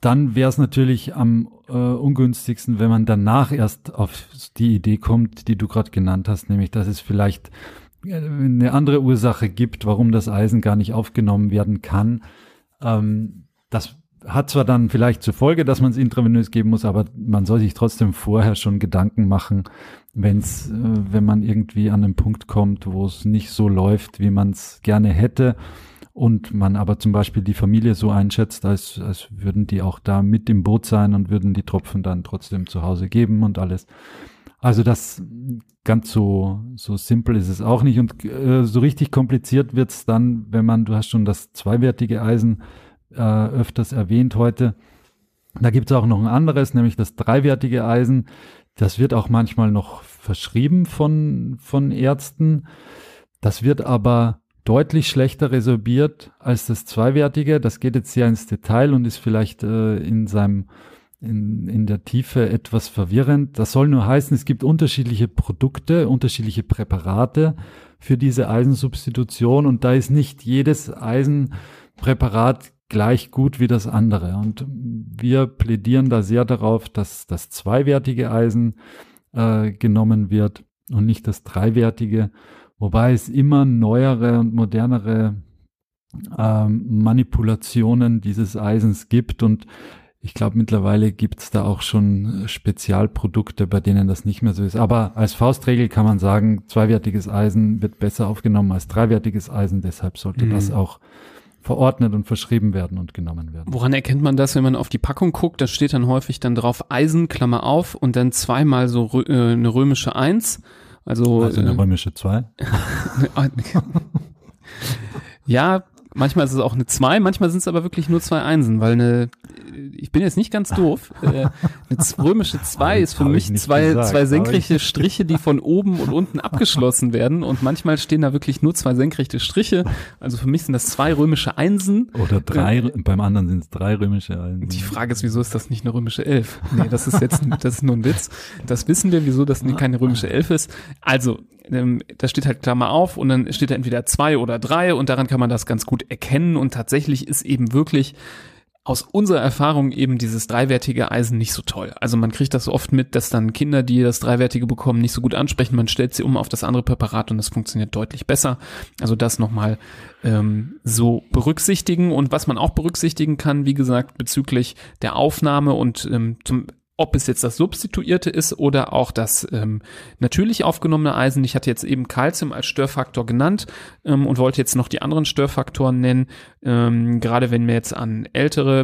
Dann wäre es natürlich am äh, ungünstigsten, wenn man danach erst auf die Idee kommt, die du gerade genannt hast, nämlich dass es vielleicht äh, eine andere Ursache gibt, warum das Eisen gar nicht aufgenommen werden kann. Ähm, das hat zwar dann vielleicht zur Folge, dass man es intravenös geben muss, aber man soll sich trotzdem vorher schon Gedanken machen, wenn's, äh, wenn man irgendwie an einen Punkt kommt, wo es nicht so läuft, wie man es gerne hätte und man aber zum Beispiel die Familie so einschätzt, als, als würden die auch da mit im Boot sein und würden die Tropfen dann trotzdem zu Hause geben und alles. Also das ganz so, so simpel ist es auch nicht und äh, so richtig kompliziert wird's dann, wenn man, du hast schon das zweiwertige Eisen äh, öfters erwähnt heute. Da gibt es auch noch ein anderes, nämlich das dreiwertige Eisen. Das wird auch manchmal noch verschrieben von, von Ärzten. Das wird aber deutlich schlechter resorbiert als das zweiwertige. Das geht jetzt sehr ins Detail und ist vielleicht äh, in seinem in, in der Tiefe etwas verwirrend. Das soll nur heißen, es gibt unterschiedliche Produkte, unterschiedliche Präparate für diese Eisensubstitution und da ist nicht jedes Eisenpräparat gleich gut wie das andere. Und wir plädieren da sehr darauf, dass das zweiwertige Eisen äh, genommen wird und nicht das dreiwertige, wobei es immer neuere und modernere ähm, Manipulationen dieses Eisens gibt und ich glaube, mittlerweile gibt's da auch schon Spezialprodukte, bei denen das nicht mehr so ist. Aber als Faustregel kann man sagen, zweiwertiges Eisen wird besser aufgenommen als dreiwertiges Eisen. Deshalb sollte mhm. das auch verordnet und verschrieben werden und genommen werden. Woran erkennt man das, wenn man auf die Packung guckt? Da steht dann häufig dann drauf Eisen, Klammer auf und dann zweimal so äh, eine römische Eins. Also, also eine äh, römische Zwei. ja, manchmal ist es auch eine zwei, manchmal sind es aber wirklich nur zwei Einsen, weil eine ich bin jetzt nicht ganz doof. Äh, eine römische 2 ist für mich zwei, gesagt, zwei senkrechte Striche, die von oben und unten abgeschlossen werden. Und manchmal stehen da wirklich nur zwei senkrechte Striche. Also für mich sind das zwei römische Einsen. Oder drei, äh, beim anderen sind es drei römische Einsen. Die Frage ist, wieso ist das nicht eine römische 11? Nee, das ist jetzt, das ist nur ein Witz. Das wissen wir, wieso das keine römische 11 ist. Also, ähm, da steht halt Klammer auf und dann steht da entweder zwei oder drei und daran kann man das ganz gut erkennen und tatsächlich ist eben wirklich aus unserer Erfahrung eben dieses dreiwertige Eisen nicht so toll. Also man kriegt das oft mit, dass dann Kinder, die das dreiwertige bekommen, nicht so gut ansprechen. Man stellt sie um auf das andere Präparat und das funktioniert deutlich besser. Also das nochmal ähm, so berücksichtigen. Und was man auch berücksichtigen kann, wie gesagt, bezüglich der Aufnahme und ähm, zum ob es jetzt das substituierte ist oder auch das ähm, natürlich aufgenommene Eisen. Ich hatte jetzt eben Calcium als Störfaktor genannt ähm, und wollte jetzt noch die anderen Störfaktoren nennen. Ähm, gerade wenn wir jetzt an ältere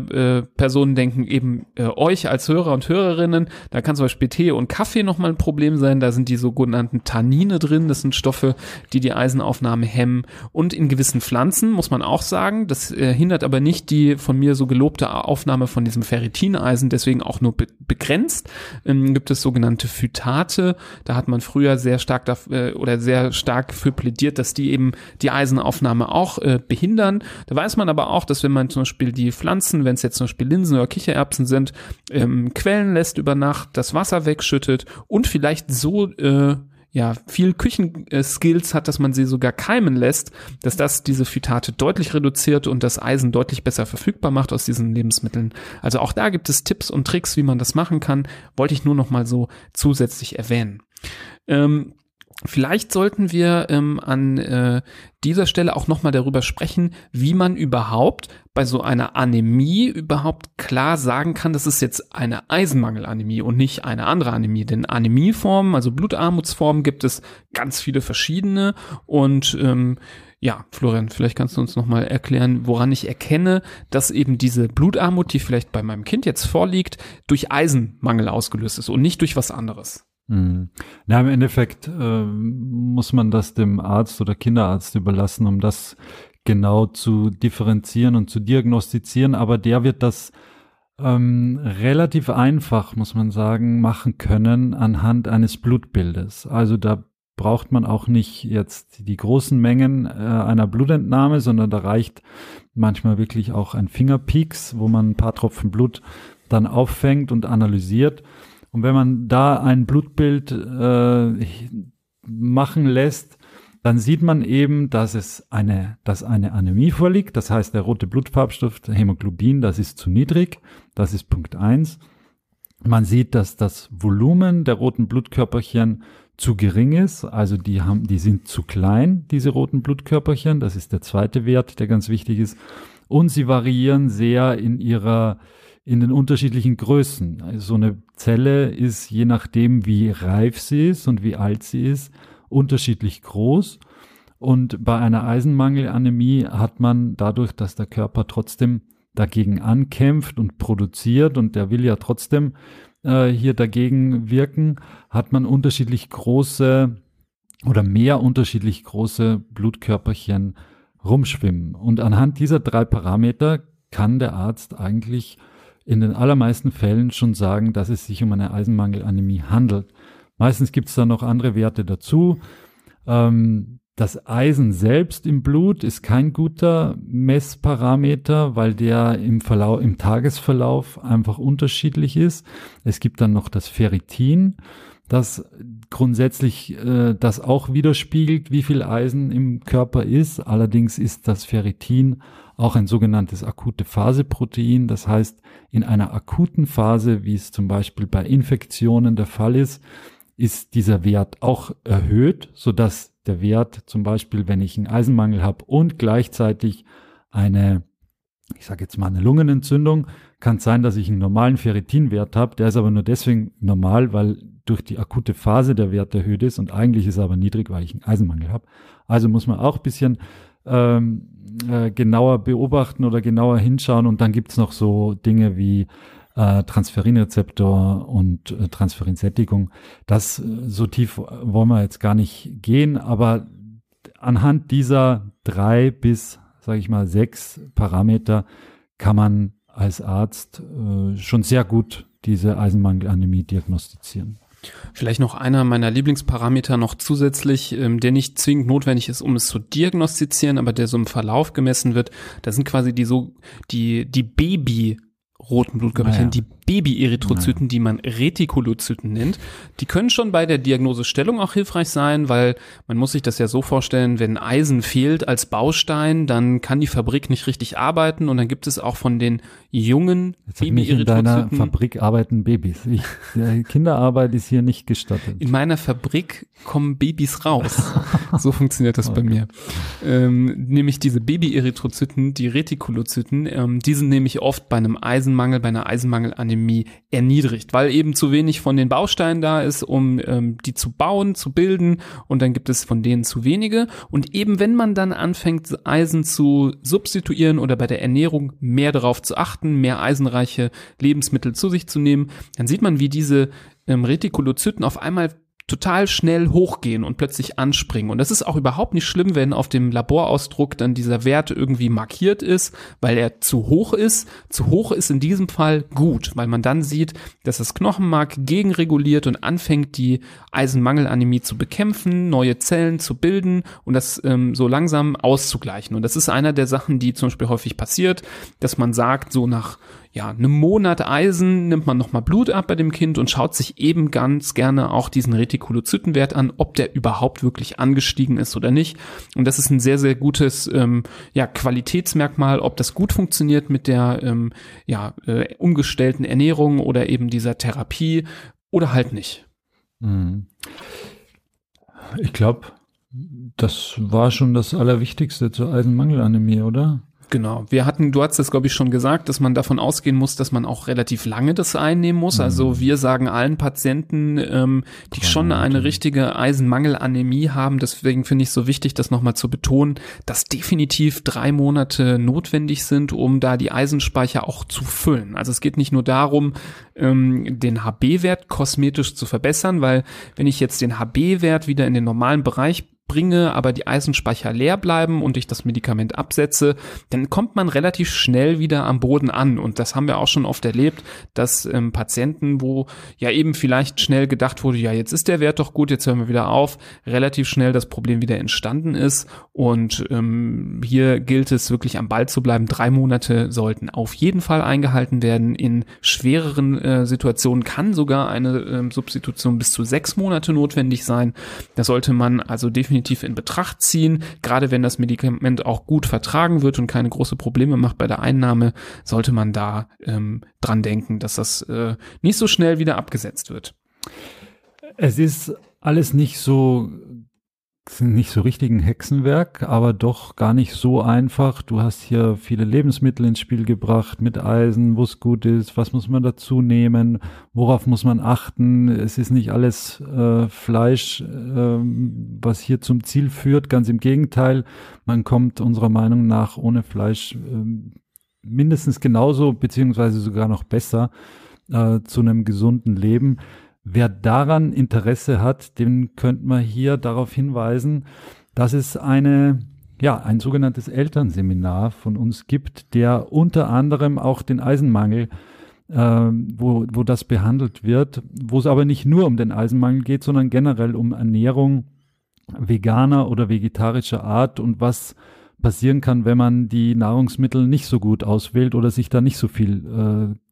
äh, Personen denken, eben äh, euch als Hörer und Hörerinnen, da kann zum Beispiel Tee und Kaffee nochmal ein Problem sein. Da sind die sogenannten Tannine drin. Das sind Stoffe, die die Eisenaufnahme hemmen. Und in gewissen Pflanzen muss man auch sagen, das äh, hindert aber nicht die von mir so gelobte Aufnahme von diesem Ferritineisen, deswegen auch nur be begrenzt. Ähm, gibt es sogenannte Phytate. Da hat man früher sehr stark dafür, äh, oder sehr stark für plädiert, dass die eben die Eisenaufnahme auch äh, behindern. Da weiß man aber auch, dass wenn man zum Beispiel die Pflanzen, wenn es jetzt zum Beispiel Linsen oder Kichererbsen sind, ähm, quellen lässt über Nacht, das Wasser wegschüttet und vielleicht so äh, ja, viel Küchenskills hat, dass man sie sogar keimen lässt, dass das diese Phytate deutlich reduziert und das Eisen deutlich besser verfügbar macht aus diesen Lebensmitteln. Also auch da gibt es Tipps und Tricks, wie man das machen kann. Wollte ich nur noch mal so zusätzlich erwähnen. Ähm, Vielleicht sollten wir ähm, an äh, dieser Stelle auch nochmal darüber sprechen, wie man überhaupt bei so einer Anämie überhaupt klar sagen kann, das ist jetzt eine Eisenmangelanämie und nicht eine andere Anämie. Denn Anämieformen, also Blutarmutsformen, gibt es ganz viele verschiedene und ähm, ja, Florian, vielleicht kannst du uns nochmal erklären, woran ich erkenne, dass eben diese Blutarmut, die vielleicht bei meinem Kind jetzt vorliegt, durch Eisenmangel ausgelöst ist und nicht durch was anderes. Mhm. Na, im Endeffekt äh, muss man das dem Arzt oder Kinderarzt überlassen, um das genau zu differenzieren und zu diagnostizieren. Aber der wird das ähm, relativ einfach, muss man sagen, machen können anhand eines Blutbildes. Also da braucht man auch nicht jetzt die großen Mengen äh, einer Blutentnahme, sondern da reicht manchmal wirklich auch ein Fingerpeaks, wo man ein paar Tropfen Blut dann auffängt und analysiert. Und wenn man da ein Blutbild äh, machen lässt, dann sieht man eben, dass es eine, dass eine Anämie vorliegt. Das heißt, der rote Blutfarbstoff, Hämoglobin, das ist zu niedrig. Das ist Punkt eins. Man sieht, dass das Volumen der roten Blutkörperchen zu gering ist. Also die haben, die sind zu klein, diese roten Blutkörperchen. Das ist der zweite Wert, der ganz wichtig ist. Und sie variieren sehr in ihrer in den unterschiedlichen Größen. Also so eine Zelle ist, je nachdem, wie reif sie ist und wie alt sie ist, unterschiedlich groß. Und bei einer Eisenmangelanämie hat man dadurch, dass der Körper trotzdem dagegen ankämpft und produziert und der will ja trotzdem äh, hier dagegen wirken, hat man unterschiedlich große oder mehr unterschiedlich große Blutkörperchen rumschwimmen. Und anhand dieser drei Parameter kann der Arzt eigentlich in den allermeisten Fällen schon sagen, dass es sich um eine Eisenmangelanämie handelt. Meistens gibt es da noch andere Werte dazu. Ähm, das Eisen selbst im Blut ist kein guter Messparameter, weil der im, Verlauf, im Tagesverlauf einfach unterschiedlich ist. Es gibt dann noch das Ferritin, das grundsätzlich äh, das auch widerspiegelt, wie viel Eisen im Körper ist. Allerdings ist das Ferritin auch ein sogenanntes akute Phaseprotein. Das heißt, in einer akuten Phase, wie es zum Beispiel bei Infektionen der Fall ist, ist dieser Wert auch erhöht, so dass der Wert zum Beispiel, wenn ich einen Eisenmangel habe und gleichzeitig eine, ich sage jetzt mal eine Lungenentzündung, kann es sein, dass ich einen normalen Ferritinwert habe. Der ist aber nur deswegen normal, weil durch die akute Phase der Wert erhöht ist und eigentlich ist er aber niedrig, weil ich einen Eisenmangel habe. Also muss man auch bisschen ähm, äh, genauer beobachten oder genauer hinschauen. Und dann gibt's noch so Dinge wie äh, Transferinrezeptor und äh, Transferinsättigung. Das äh, so tief wollen wir jetzt gar nicht gehen, aber anhand dieser drei bis, sage ich mal, sechs Parameter kann man als Arzt äh, schon sehr gut diese Eisenmangelanämie diagnostizieren. Vielleicht noch einer meiner Lieblingsparameter noch zusätzlich, ähm, der nicht zwingend notwendig ist, um es zu diagnostizieren, aber der so im Verlauf gemessen wird. Das sind quasi die so die die Baby roten Blutkörperchen, naja. die Babyerythrozyten, die man Retikulozyten nennt. Die können schon bei der Diagnosestellung auch hilfreich sein, weil man muss sich das ja so vorstellen, wenn Eisen fehlt als Baustein, dann kann die Fabrik nicht richtig arbeiten und dann gibt es auch von den jungen Babyerythrozyten. In deiner Fabrik arbeiten Babys. Ich, Kinderarbeit ist hier nicht gestattet. In meiner Fabrik kommen Babys raus. so funktioniert das okay. bei mir. Ähm, nämlich diese Babyerythrozyten, die Retikulozyten, ähm, die sind nämlich oft bei einem Eisenmangel, bei einer Eisenmangelanämie erniedrigt, weil eben zu wenig von den Bausteinen da ist, um ähm, die zu bauen, zu bilden und dann gibt es von denen zu wenige. Und eben wenn man dann anfängt, Eisen zu substituieren oder bei der Ernährung mehr darauf zu achten, mehr eisenreiche Lebensmittel zu sich zu nehmen, dann sieht man, wie diese ähm, Retikulozyten auf einmal total schnell hochgehen und plötzlich anspringen. Und das ist auch überhaupt nicht schlimm, wenn auf dem Laborausdruck dann dieser Wert irgendwie markiert ist, weil er zu hoch ist. Zu hoch ist in diesem Fall gut, weil man dann sieht, dass das Knochenmark gegenreguliert und anfängt, die Eisenmangelanämie zu bekämpfen, neue Zellen zu bilden und das ähm, so langsam auszugleichen. Und das ist einer der Sachen, die zum Beispiel häufig passiert, dass man sagt, so nach ja, einem Monat Eisen nimmt man nochmal Blut ab bei dem Kind und schaut sich eben ganz gerne auch diesen Retikulozytenwert an, ob der überhaupt wirklich angestiegen ist oder nicht. Und das ist ein sehr, sehr gutes ähm, ja, Qualitätsmerkmal, ob das gut funktioniert mit der ähm, ja, äh, umgestellten Ernährung oder eben dieser Therapie oder halt nicht. Mhm. Ich glaube, das war schon das Allerwichtigste zur Eisenmangelanämie, oder? Genau. Wir hatten, du hast es, glaube ich, schon gesagt, dass man davon ausgehen muss, dass man auch relativ lange das einnehmen muss. Also mhm. wir sagen allen Patienten, ähm, die Drei schon eine richtige Eisenmangelanämie haben, deswegen finde ich es so wichtig, das nochmal zu betonen, dass definitiv drei Monate notwendig sind, um da die Eisenspeicher auch zu füllen. Also es geht nicht nur darum, ähm, den HB-Wert kosmetisch zu verbessern, weil wenn ich jetzt den HB-Wert wieder in den normalen Bereich bringe, aber die Eisenspeicher leer bleiben und ich das Medikament absetze, dann kommt man relativ schnell wieder am Boden an. Und das haben wir auch schon oft erlebt, dass ähm, Patienten, wo ja eben vielleicht schnell gedacht wurde, ja, jetzt ist der Wert doch gut, jetzt hören wir wieder auf, relativ schnell das Problem wieder entstanden ist. Und ähm, hier gilt es wirklich am Ball zu bleiben. Drei Monate sollten auf jeden Fall eingehalten werden. In schwereren äh, Situationen kann sogar eine ähm, Substitution bis zu sechs Monate notwendig sein. Da sollte man also definitiv definitiv in Betracht ziehen. Gerade wenn das Medikament auch gut vertragen wird und keine große Probleme macht bei der Einnahme, sollte man da ähm, dran denken, dass das äh, nicht so schnell wieder abgesetzt wird. Es ist alles nicht so nicht so richtig ein Hexenwerk, aber doch gar nicht so einfach. Du hast hier viele Lebensmittel ins Spiel gebracht mit Eisen, wo es gut ist, was muss man dazu nehmen, worauf muss man achten. Es ist nicht alles äh, Fleisch, äh, was hier zum Ziel führt. Ganz im Gegenteil, man kommt unserer Meinung nach ohne Fleisch äh, mindestens genauso, beziehungsweise sogar noch besser äh, zu einem gesunden Leben. Wer daran Interesse hat, den könnte man hier darauf hinweisen, dass es eine, ja, ein sogenanntes Elternseminar von uns gibt, der unter anderem auch den Eisenmangel äh, wo, wo das behandelt wird, wo es aber nicht nur um den Eisenmangel geht, sondern generell um Ernährung veganer oder vegetarischer Art und was passieren kann, wenn man die Nahrungsmittel nicht so gut auswählt oder sich da nicht so viel äh,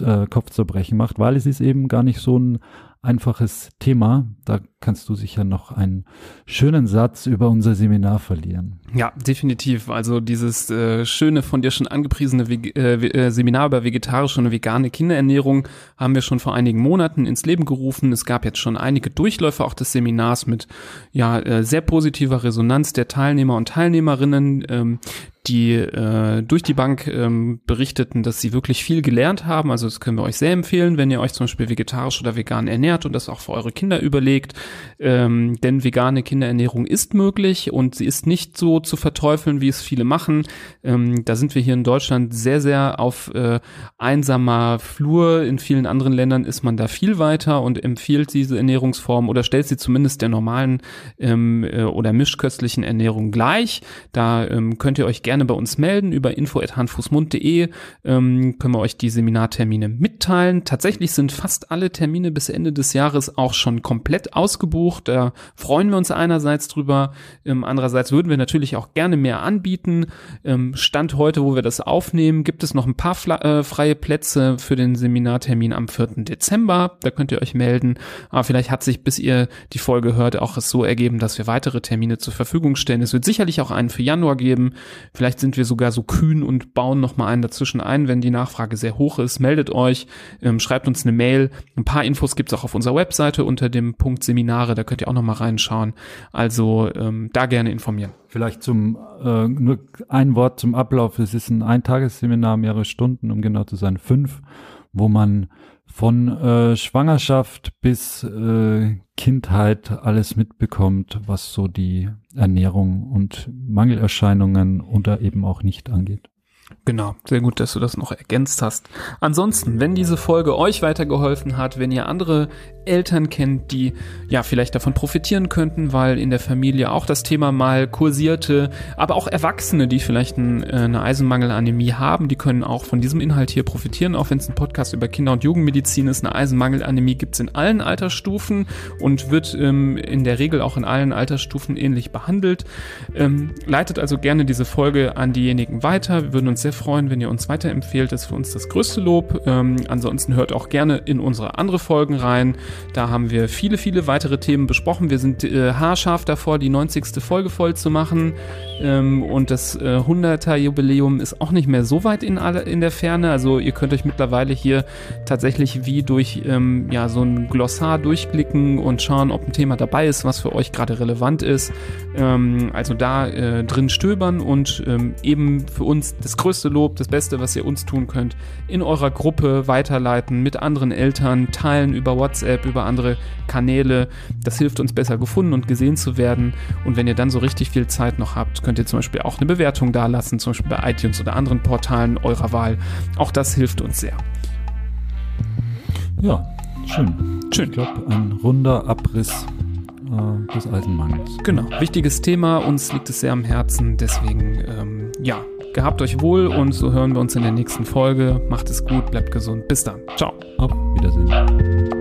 äh, Kopfzerbrechen macht, weil es ist eben gar nicht so ein einfaches Thema. Da kannst du sicher noch einen schönen Satz über unser Seminar verlieren. Ja, definitiv. Also dieses äh, schöne, von dir schon angepriesene Ve äh, äh, Seminar über vegetarische und vegane Kinderernährung haben wir schon vor einigen Monaten ins Leben gerufen. Es gab jetzt schon einige Durchläufe auch des Seminars mit ja äh, sehr positiver Resonanz der Teilnehmer und Teilnehmerinnen. Ähm, die äh, durch die Bank ähm, berichteten, dass sie wirklich viel gelernt haben. Also das können wir euch sehr empfehlen, wenn ihr euch zum Beispiel vegetarisch oder vegan ernährt und das auch für eure Kinder überlegt. Ähm, denn vegane Kinderernährung ist möglich und sie ist nicht so zu verteufeln, wie es viele machen. Ähm, da sind wir hier in Deutschland sehr, sehr auf äh, einsamer Flur. In vielen anderen Ländern ist man da viel weiter und empfiehlt diese Ernährungsform oder stellt sie zumindest der normalen ähm, äh, oder mischköstlichen Ernährung gleich. Da ähm, könnt ihr euch gerne gerne bei uns melden über info.handfußmund.de. Ähm, können wir euch die Seminartermine mitteilen. Tatsächlich sind fast alle Termine bis Ende des Jahres auch schon komplett ausgebucht. Da freuen wir uns einerseits drüber. Ähm, andererseits würden wir natürlich auch gerne mehr anbieten. Ähm, Stand heute, wo wir das aufnehmen, gibt es noch ein paar äh, freie Plätze für den Seminartermin am 4. Dezember. Da könnt ihr euch melden. Aber vielleicht hat sich, bis ihr die Folge hört, auch es so ergeben, dass wir weitere Termine zur Verfügung stellen. Es wird sicherlich auch einen für Januar geben. Vielleicht Vielleicht sind wir sogar so kühn und bauen noch mal einen dazwischen ein, wenn die Nachfrage sehr hoch ist. Meldet euch, ähm, schreibt uns eine Mail. Ein paar Infos gibt's auch auf unserer Webseite unter dem Punkt Seminare. Da könnt ihr auch noch mal reinschauen. Also ähm, da gerne informieren. Vielleicht zum äh, nur ein Wort zum Ablauf. Es ist ein Eintagesseminar, mehrere Stunden, um genau zu sein, fünf, wo man von äh, Schwangerschaft bis äh, Kindheit alles mitbekommt, was so die Ernährung und Mangelerscheinungen oder eben auch nicht angeht. Genau, sehr gut, dass du das noch ergänzt hast. Ansonsten, wenn diese Folge euch weitergeholfen hat, wenn ihr andere Eltern kennt, die ja vielleicht davon profitieren könnten, weil in der Familie auch das Thema mal kursierte, aber auch Erwachsene, die vielleicht ein, äh, eine Eisenmangelanämie haben, die können auch von diesem Inhalt hier profitieren, auch wenn es ein Podcast über Kinder- und Jugendmedizin ist. Eine Eisenmangelanämie gibt es in allen Altersstufen und wird ähm, in der Regel auch in allen Altersstufen ähnlich behandelt. Ähm, leitet also gerne diese Folge an diejenigen weiter. Wir würden uns sehr freuen, wenn ihr uns weiterempfehlt. Das ist für uns das größte Lob. Ähm, ansonsten hört auch gerne in unsere andere Folgen rein. Da haben wir viele, viele weitere Themen besprochen. Wir sind äh, haarscharf davor, die 90. Folge voll zu machen. Ähm, und das äh, 100er Jubiläum ist auch nicht mehr so weit in, alle, in der Ferne. Also ihr könnt euch mittlerweile hier tatsächlich wie durch ähm, ja, so ein Glossar durchklicken und schauen, ob ein Thema dabei ist, was für euch gerade relevant ist. Ähm, also da äh, drin stöbern und ähm, eben für uns das größte größte Lob, das Beste, was ihr uns tun könnt, in eurer Gruppe weiterleiten, mit anderen Eltern teilen über WhatsApp, über andere Kanäle. Das hilft uns besser gefunden und gesehen zu werden. Und wenn ihr dann so richtig viel Zeit noch habt, könnt ihr zum Beispiel auch eine Bewertung dalassen, zum Beispiel bei iTunes oder anderen Portalen eurer Wahl. Auch das hilft uns sehr. Ja, schön. Schön. Ich glaube, ein runder Abriss äh, des Eisenmangels. Genau, wichtiges Thema, uns liegt es sehr am Herzen, deswegen ähm, ja, Gehabt euch wohl und so hören wir uns in der nächsten Folge. Macht es gut, bleibt gesund. Bis dann. Ciao. Auf Wiedersehen.